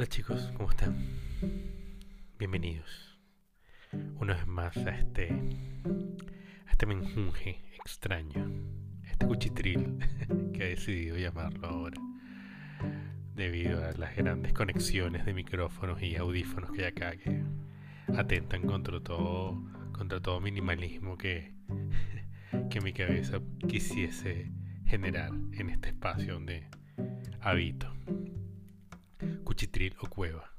Hola chicos, ¿cómo están? Bienvenidos una vez más a este a este menjunje extraño, este cuchitril que he decidido llamarlo ahora debido a las grandes conexiones de micrófonos y audífonos que hay acá que atentan contra todo contra todo minimalismo que que mi cabeza quisiese generar en este espacio donde habito cuchitril o cueva.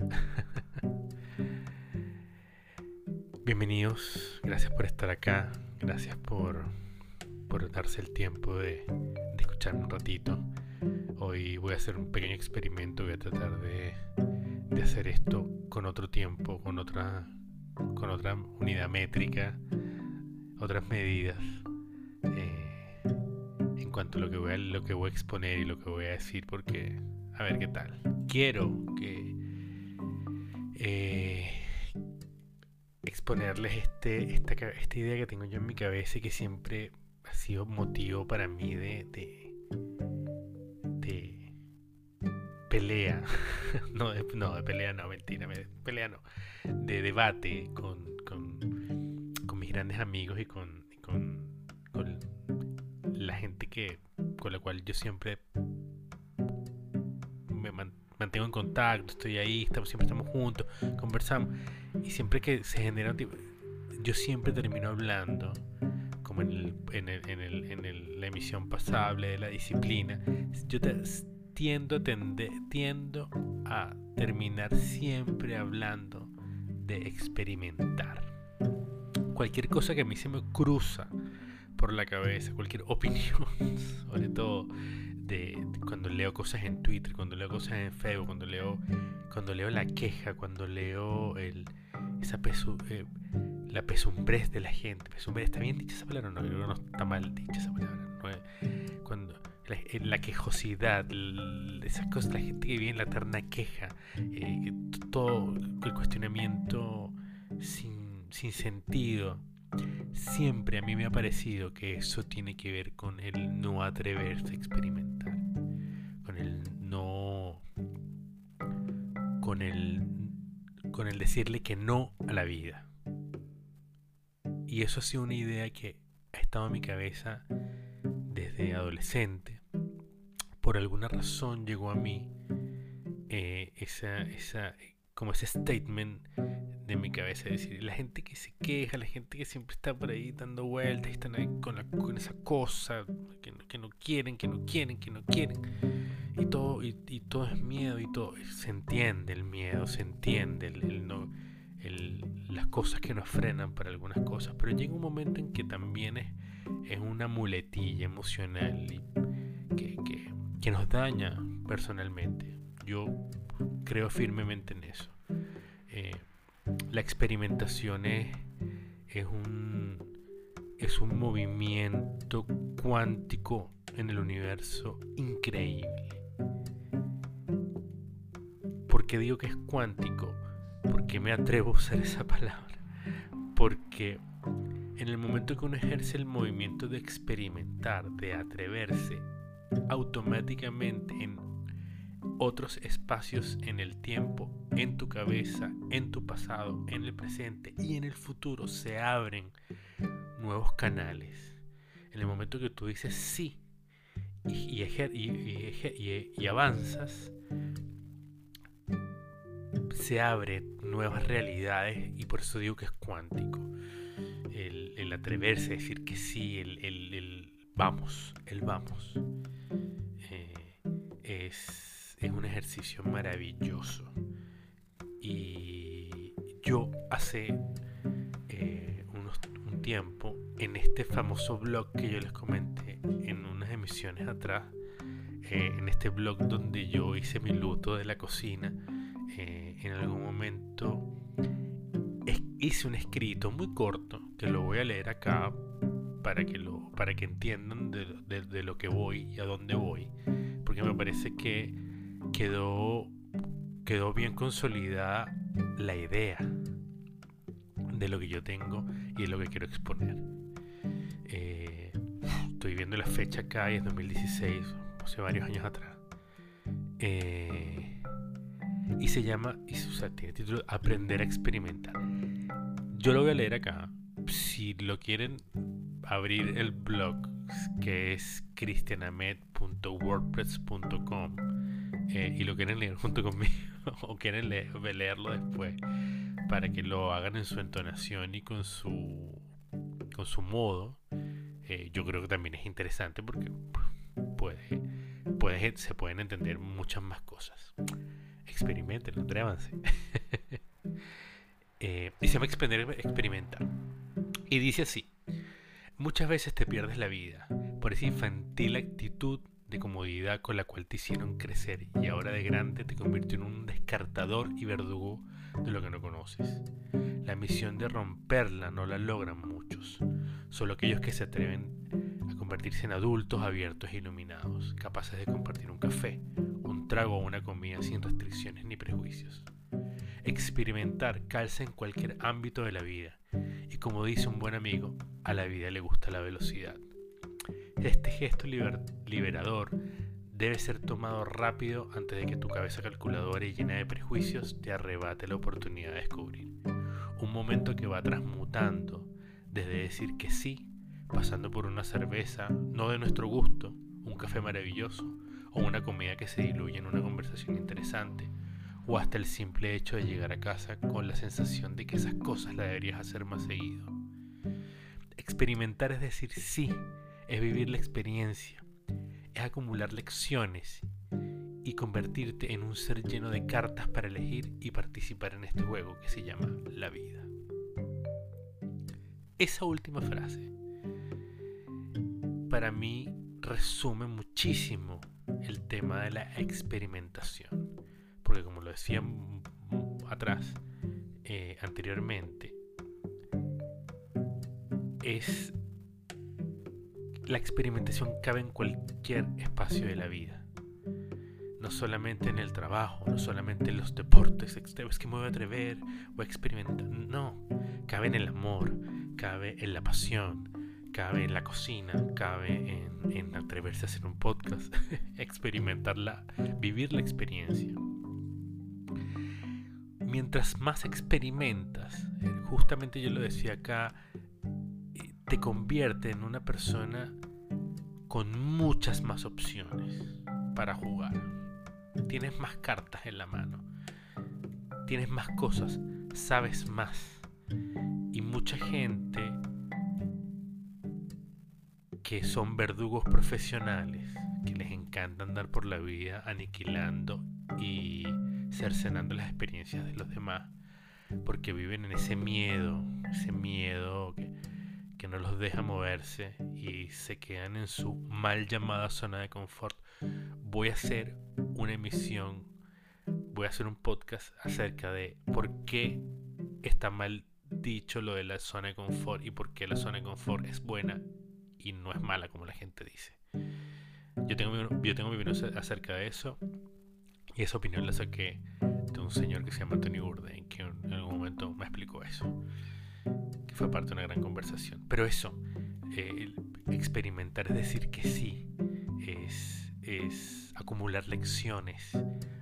Bienvenidos, gracias por estar acá, gracias por, por darse el tiempo de, escucharme un ratito. Hoy voy a hacer un pequeño experimento, voy a tratar de, de hacer esto con otro tiempo, con otra, con otra unidad métrica, otras medidas. Eh, en cuanto a lo que, voy a, lo que voy a exponer y lo que voy a decir, porque a ver qué tal. Quiero eh, exponerles este, esta, esta, idea que tengo yo en mi cabeza y que siempre ha sido motivo para mí de, de, de pelea. no, de, no, de pelea no, mentira, pelea no. De debate con, con, con mis grandes amigos y con, con, con la gente que con la cual yo siempre mantengo en contacto, estoy ahí, estamos, siempre estamos juntos, conversamos. Y siempre que se genera yo siempre termino hablando, como en, el, en, el, en, el, en la emisión pasable de la disciplina, yo te, tiendo, tende, tiendo a terminar siempre hablando de experimentar. Cualquier cosa que a mí se me cruza por la cabeza, cualquier opinión, sobre todo cuando leo cosas en Twitter, cuando leo cosas en Facebook, cuando leo, cuando leo la queja, cuando leo esa eh, la pesumbrez de la gente. Pesumbrez, ¿está bien dicha esa palabra? No, no está mal dicha esa palabra. cuando la, eh, la, quejosidad, esas cosas, la gente que vive en la eterna queja, eh, todo el cuestionamiento sin, sin sentido Siempre a mí me ha parecido que eso tiene que ver con el no atreverse a experimentar, con el no, con el, con el decirle que no a la vida. Y eso ha sido una idea que ha estado en mi cabeza desde adolescente. Por alguna razón llegó a mí eh, esa, esa, como ese statement de mi cabeza. Es decir, la gente que se queja, la gente que siempre está por ahí dando vueltas están ahí con, la, con esa cosa que, que, no quieren, que no quieren, que no quieren. Y todo, y, y todo es miedo y todo. Se entiende el miedo, se entiende el, el no, el, las cosas que nos frenan para algunas cosas. Pero llega un momento en que también es, es una muletilla emocional y que, que, que nos daña personalmente. Yo creo firmemente en eso. Eh, la experimentación es, un movimiento cuántico en el universo increíble. ¿Por qué digo que es cuántico? Porque me atrevo a usar esa palabra. Porque en el momento que uno ejerce el movimiento de experimentar, de atreverse, automáticamente en otros espacios en el tiempo, en tu cabeza, en tu pasado, en el presente y en el futuro se abren nuevos canales. En el momento que tú dices sí y, y, avanzas, se abren nuevas realidades y por eso digo que es cuántico. El, atreverse a decir que sí, el, vamos, el vamos, eh, es ejercicio maravilloso. Y yo hace eh, un tiempo, en este famoso blog que yo les comenté en unas emisiones atrás, eh, en este blog donde yo hice mi luto de la cocina, eh, en algún momento hice un escrito muy corto que lo voy a leer acá para que, lo, para que entiendan de, de lo que voy y a dónde voy, porque me parece que quedó, quedó bien consolidada la idea de lo que yo tengo y de lo que quiero exponer. Eh, estoy viendo la fecha acá y es 2016, hace varios años atrás. Eh, y se llama, y, o sea, tiene título Aprender a experimentar. Yo lo voy a leer acá. Si lo quieren abrir el blog, que es cristianamed.wordpress.com, eh, y lo quieren leer junto conmigo, o quieren leerlo después, para que lo hagan en su entonación y con su, con su modo, eh, yo creo que también es interesante porque puede, puede, se pueden entender muchas más cosas. Experimenten, atrévanse. eh, y se llama experimentar. Y dice así. Muchas veces te pierdes la vida por esa infantil actitud de comodidad con la cual te hicieron crecer y ahora de grande te convirtió en un descartador y verdugo de lo que no conoces. La misión de romperla no la logran muchos, solo aquellos que se atreven a convertirse en adultos abiertos e iluminados, capaces de compartir un café, un trago o una comida sin restricciones ni prejuicios. Experimentar calza en cualquier ámbito de la vida y como dice un buen amigo, a la vida le gusta la velocidad. Este gesto liberador debe ser tomado rápido antes de que tu cabeza calculadora y llena de prejuicios te arrebate la oportunidad de descubrir. Un momento que va transmutando desde decir que sí, pasando por una cerveza no de nuestro gusto, un café maravilloso o una comida que se diluye en una conversación interesante, o hasta el simple hecho de llegar a casa con la sensación de que esas cosas las deberías hacer más seguido. Experimentar es decir sí, es vivir la experiencia, es acumular lecciones y convertirte en un ser lleno de cartas para elegir y participar en este juego que se llama la vida. Esa última frase para mí resume muchísimo el tema de la experimentación. Porque como lo decía atrás, eh, anteriormente, es la experimentación cabe en cualquier espacio de la vida. No solamente en el trabajo, no solamente en los deportes extremos que me voy a atrever, o a experimentar. No, cabe en el amor, cabe en la pasión, cabe en la cocina, cabe en, atreverse a hacer un podcast, experimentarla, vivir la experiencia. Mientras más experimentas, justamente yo lo decía acá, te convierte en una persona con muchas más opciones para jugar. Tienes más cartas en la mano. Tienes más cosas. Sabes más. Y mucha gente que son verdugos profesionales, que les encanta andar por la vida aniquilando y cercenando las experiencias de los demás, porque viven en ese miedo, ese miedo que que no los deja moverse y se quedan en su mal llamada zona de confort, voy a hacer una emisión, voy a hacer un podcast acerca de por qué está mal dicho lo de la zona de confort y por qué la zona de confort es buena y no es mala como la gente dice. Yo tengo mi, yo tengo mi opinión acerca de eso y esa opinión la saqué de un señor que se llama Tony Bourdain que en algún momento me explicó eso fue parte de una gran conversación. Pero eso, eh, experimentar es decir que sí, es, acumular lecciones,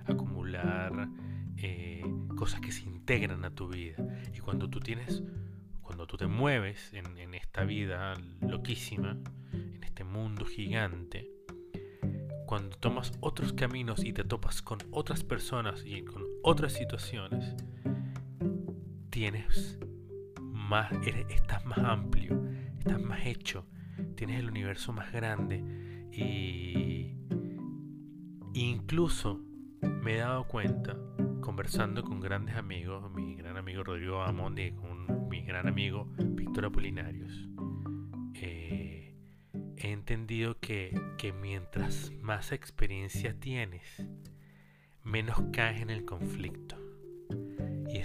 acumular eh, cosas que se integran a tu vida. Y cuando tú tienes, cuando tú te mueves en esta vida loquísima, en este mundo gigante, cuando tomas otros caminos y te topas con otras personas y con otras situaciones, tienes estás más amplio, estás más hecho, tienes el universo más grande y incluso me he dado cuenta conversando con grandes amigos, mi gran amigo Rodrigo Amondi con mi gran amigo Víctor Apolinarios, eh, he entendido que, que mientras más experiencia tienes, menos caes en el conflicto.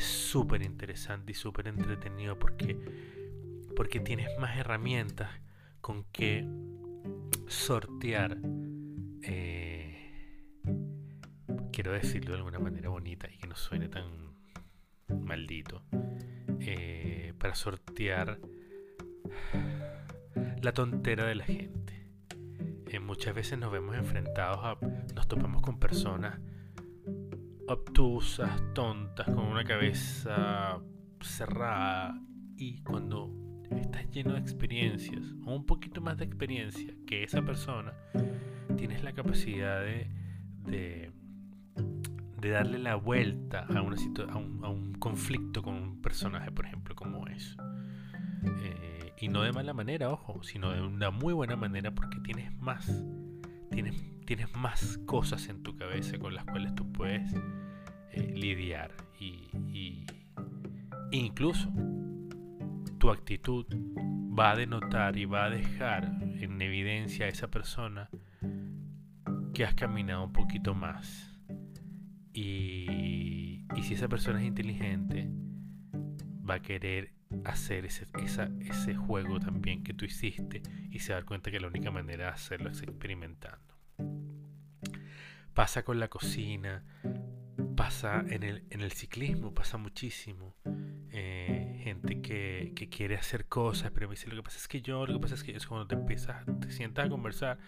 Súper interesante y súper entretenido porque, porque tienes más herramientas con que sortear, eh, quiero decirlo de alguna manera bonita y que no suene tan maldito, eh, para sortear la tontera de la gente. Eh, muchas veces nos vemos enfrentados a, nos topamos con personas obtusas, tontas, con una cabeza cerrada y cuando estás lleno de experiencias o un poquito más de experiencia que esa persona, tienes la capacidad de, de, darle la vuelta a, una un, a un conflicto con un personaje, por ejemplo, como es. Eh, y no de mala manera, ojo, sino de una muy buena manera porque tienes más, tienes, tienes más cosas en tu cabeza con las cuales tú puedes eh, lidiar y, y incluso tu actitud va a denotar y va a dejar en evidencia a esa persona que has caminado un poquito más. Y, y si esa persona es inteligente, va a querer hacer ese, ese juego también que tú hiciste y se da cuenta que la única manera de hacerlo es experimentando. Pasa con la cocina, pasa en el, en el ciclismo, pasa muchísimo. Eh, gente que, que, quiere hacer cosas, pero me dice, lo que pasa es que yo, lo que pasa es que es cuando te empiezas, te sientas a conversar,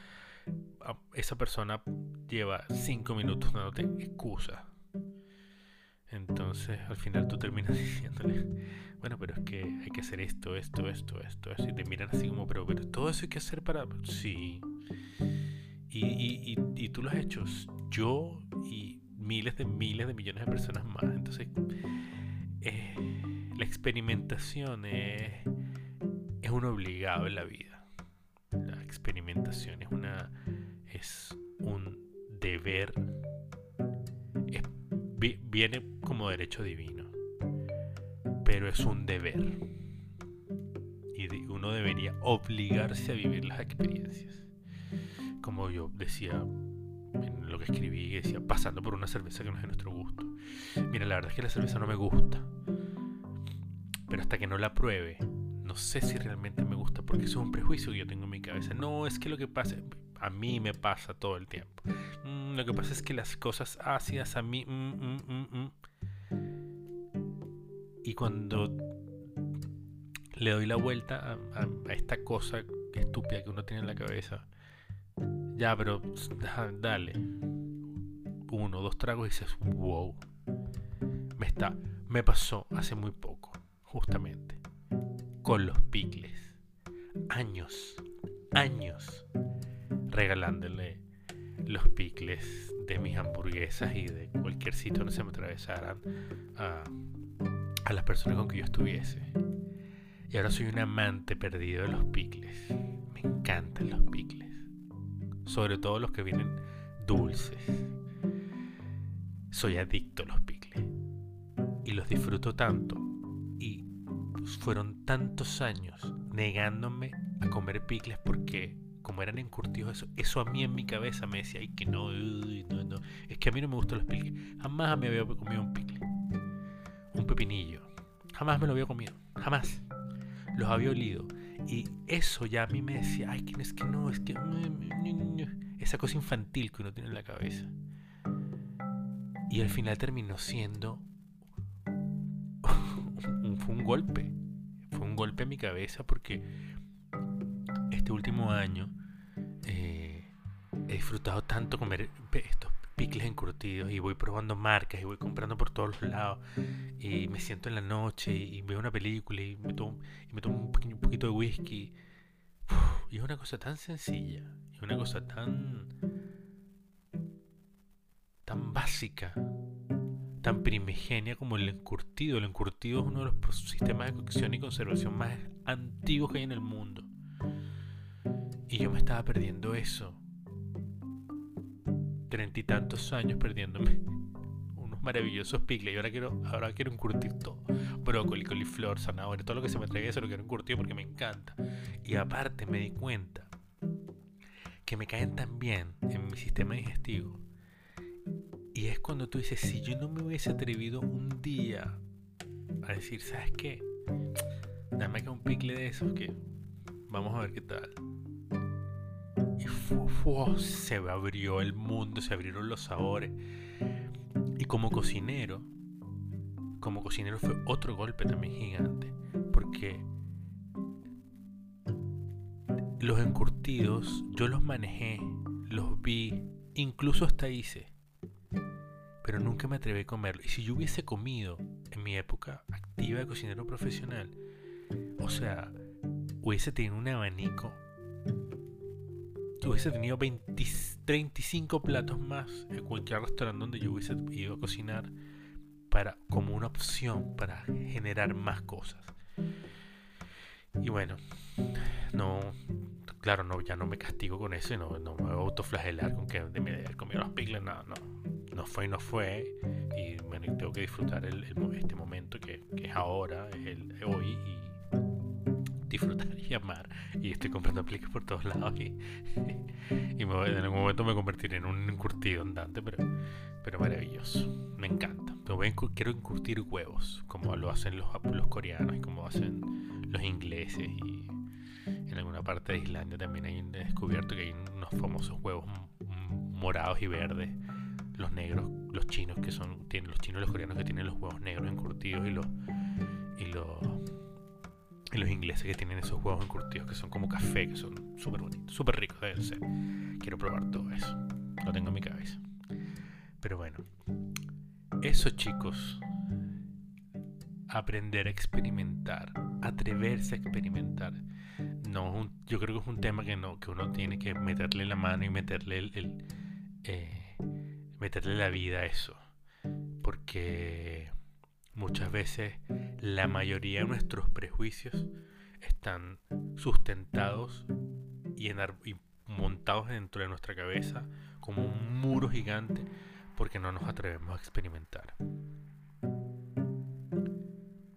esa persona lleva cinco minutos dándote excusas. Entonces al final tú terminas diciéndole, bueno, pero es que hay que hacer esto, esto, esto, esto, esto. Y te miran así como, pero, pero todo eso hay que hacer para... Sí. Y, y, y, tú lo has hecho. Yo y miles de miles de millones de personas más. Entonces, eh, la experimentación es, es un obligado en la vida. La experimentación es una es un deber. Viene como derecho divino pero es un deber. Y uno debería obligarse a vivir las experiencias. Como yo decía en lo que escribí, decía, pasando por una cerveza que no es de nuestro gusto. Mira, la verdad es que la cerveza no me gusta. Pero hasta que no la pruebe, no sé si realmente me gusta, porque eso es un prejuicio que yo tengo en mi cabeza. No, es que lo que pasa, a mí me pasa todo el tiempo. Mm, lo que pasa es que las cosas ácidas a mí... Mm, mm, y cuando le doy la vuelta a, esta cosa estúpida que uno tiene en la cabeza, ya, pero dale, uno, dos tragos y dices, wow, me está, me pasó hace muy poco, justamente, con los picles, años, años, regalándole los picles de mis hamburguesas y de cualquier sitio donde se me atravesaran a a las personas con que yo estuviese. Y ahora soy un amante perdido de los picles. Me encantan los picles. Sobre todo los que vienen dulces. Soy adicto a los picles. Y los disfruto tanto. Y fueron tantos años negándome a comer picles porque como eran encurtidos eso, eso a mí en mi cabeza me decía, ay que no, no, no, es que a mí no me gustan los picles. Jamás me había comido un picle un pepinillo. Jamás me lo había comido, jamás. Los había olido. Y eso ya a mí me decía, ay, es que no, es que... Esa cosa infantil que uno tiene en la cabeza. Y al final terminó siendo... fue un golpe. Fue un golpe a mi cabeza porque este último año eh, he disfrutado tanto comer estos picles encurtidos y voy probando marcas y voy comprando por todos los lados y me siento en la noche y veo una película y me tomo, y me tomo un, pequeño, poquito de whisky. y es una cosa tan sencilla, es una cosa tan tan básica, tan primigenia como el encurtido. El encurtido es uno de los sistemas de cocción y conservación más antiguos que hay en el mundo. Y yo me estaba perdiendo eso treinta y tantos años perdiéndome unos maravillosos picles. Y ahora quiero, ahora quiero encurtir todo. Brócoli, coliflor, zanahoria, todo lo que se me traiga eso lo quiero encurtir porque me encanta. Y aparte me di cuenta que me caen tan bien en mi sistema digestivo. Y es cuando tú dices, si yo no me hubiese atrevido un día a decir, ¿sabes qué? Dame acá un picle de esos que vamos a ver qué tal se abrió el mundo, se abrieron los sabores. Y como cocinero, como cocinero fue otro golpe también gigante, porque los encurtidos yo los manejé, los vi, incluso hasta hice. pero nunca me atreví a comerlo. Y si yo hubiese comido en mi época activa de cocinero profesional, o sea, hubiese tenido un abanico, hubiese tenido 20, 35 platos más en cualquier restaurante donde yo hubiese ido a cocinar para, como una opción para generar más cosas. Y bueno, no, claro, no, ya no me castigo con eso y no, no me autoflagelar con que de mi comido las piglas, no, no, no fue y no fue. Y bueno, tengo que disfrutar este momento que, es ahora, el hoy y disfrutar y amar. Y estoy comprando pliques por todos lados y, y en algún momento me convertiré en un encurtido andante, pero, pero maravilloso. Me encanta. Pero quiero encurtir huevos, como lo hacen los, los coreanos y como hacen los ingleses. Y en alguna parte de Islandia también hay descubierto que hay unos famosos huevos morados y verdes. Los negros, los chinos que son, tienen los chinos y los coreanos que tienen los huevos negros encurtidos y los y los y los ingleses que tienen esos huevos encurtidos que son como café, que son súper bonitos, súper ricos deben ser. Quiero probar todo eso. Lo tengo en mi cabeza. Pero bueno, eso chicos, aprender a experimentar, atreverse a experimentar. No, yo creo que es un tema que no, que uno tiene que meterle la mano y meterle el, eh, meterle la vida a eso, porque muchas veces la mayoría de nuestros prejuicios están sustentados y, montados dentro de nuestra cabeza como un muro gigante porque no nos atrevemos a experimentar.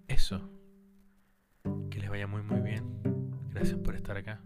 Eso. Que les vaya muy muy bien. Gracias por estar acá.